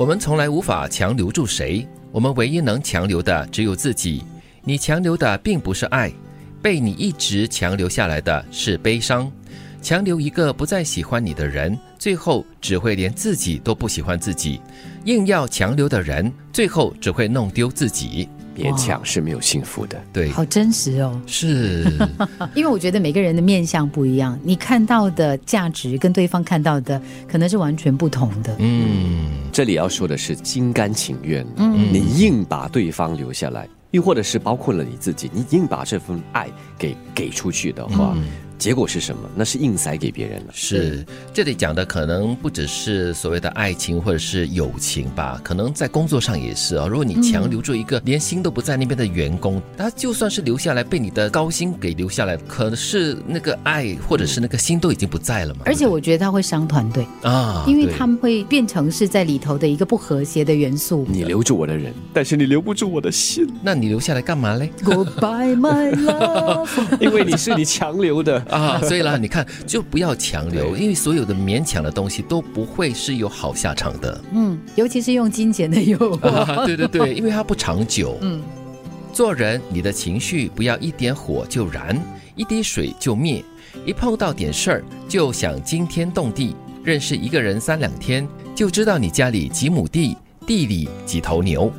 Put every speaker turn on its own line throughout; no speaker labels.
我们从来无法强留住谁，我们唯一能强留的只有自己。你强留的并不是爱，被你一直强留下来的是悲伤。强留一个不再喜欢你的人，最后只会连自己都不喜欢自己。硬要强留的人，最后只会弄丢自己。
勉强是没有幸福的。
对，
好真实哦。
是，
因为我觉得每个人的面相不一样，你看到的价值跟对方看到的可能是完全不同的。
嗯，
这里要说的是心甘情愿，嗯，你硬把对方留下来，又或者是包括了你自己，你硬把这份爱给给出去的话。结果是什么？那是硬塞给别人了。
是，这里讲的可能不只是所谓的爱情或者是友情吧，可能在工作上也是啊。如果你强留住一个连心都不在那边的员工，他就算是留下来被你的高薪给留下来，可是那个爱或者是那个心都已经不在了嘛。
而且我觉得他会伤团队
啊，
因为他们会变成是在里头的一个不和谐的元素。
你留住我的人，但是你留不住我的心，
那你留下来干嘛嘞
？Goodbye my love，
因为你是你强留的。
啊，所以啦，你看，就不要强留，因为所有的勉强的东西都不会是有好下场的。
嗯，尤其是用金钱的诱惑。
对对对，因为它不长久。嗯，做人，你的情绪不要一点火就燃，一滴水就灭，一碰到点事儿就想惊天动地。认识一个人三两天，就知道你家里几亩地，地里几头牛。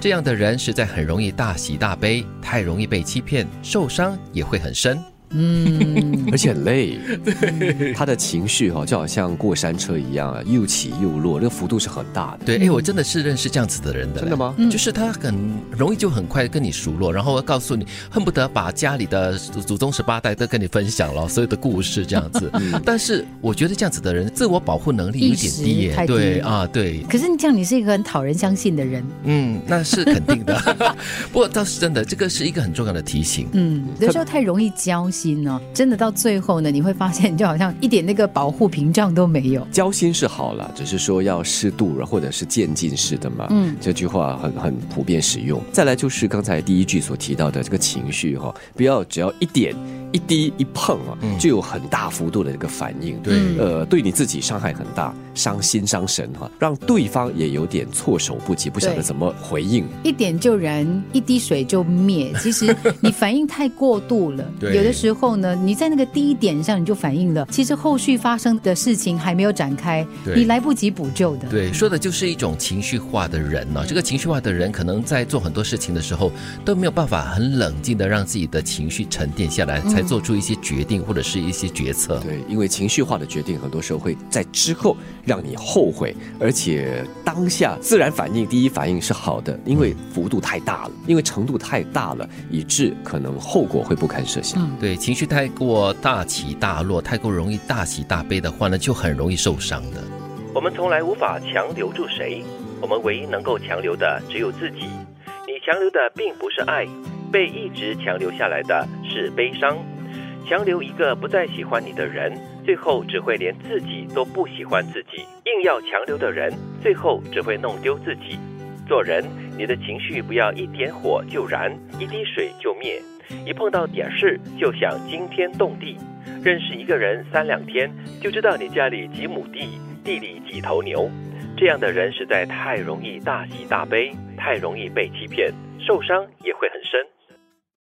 这样的人实在很容易大喜大悲，太容易被欺骗，受伤也会很深。
嗯，而且很累，对他的情绪哈就好像过山车一样啊，又起又落，那个幅度是很大的。
对，哎，我真的是认识这样子的人的。
真的吗？
就是他很容易就很快跟你熟络，然后告诉你，恨不得把家里的祖宗十八代都跟你分享了所有的故事这样子。但是我觉得这样子的人自我保护能力有点低耶。对啊，对。
可是你这样，你是一个很讨人相信的人。
嗯，那是肯定的。不过倒是真的，这个是一个很重要的提醒。
嗯，有时候太容易交。心呢，真的到最后呢，你会发现就好像一点那个保护屏障都没有。
交心是好了，只是说要适度了，或者是渐进式的嘛。嗯，这句话很很普遍使用。再来就是刚才第一句所提到的这个情绪哈，不要只要一点。一滴一碰啊，就有很大幅度的这个反应，
对，
呃，对你自己伤害很大，伤心伤神哈，让对方也有点措手不及，不晓得怎么回应。
一点就燃，一滴水就灭。其实你反应太过度了，有的时候呢，你在那个第一点上你就反应了，其实后续发生的事情还没有展开，你来不及补救的。
对，说的就是一种情绪化的人呢。这个情绪化的人可能在做很多事情的时候都没有办法很冷静的让自己的情绪沉淀下来。才做出一些决定或者是一些决策。
对，因为情绪化的决定，很多时候会在之后让你后悔，而且当下自然反应第一反应是好的，因为幅度太大了，因为程度太大了，以致可能后果会不堪设想。
嗯，对，情绪太过大起大落，太过容易大喜大悲的话呢，就很容易受伤的。我们从来无法强留住谁，我们唯一能够强留的只有自己。你强留的并不是爱。被一直强留下来的是悲伤，强留一个不再喜欢你的人，最后只会连自己都不喜欢自己。硬要强留的人，最后只会弄丢自己。做人，你的情绪不要一点火就燃，一滴水就灭，一碰到点事就想惊天动地。认识一个人三两天，就知道你家里几亩地，地里几头牛。这样的人实在太容易大喜大悲，太容易被欺骗，受伤也会很深。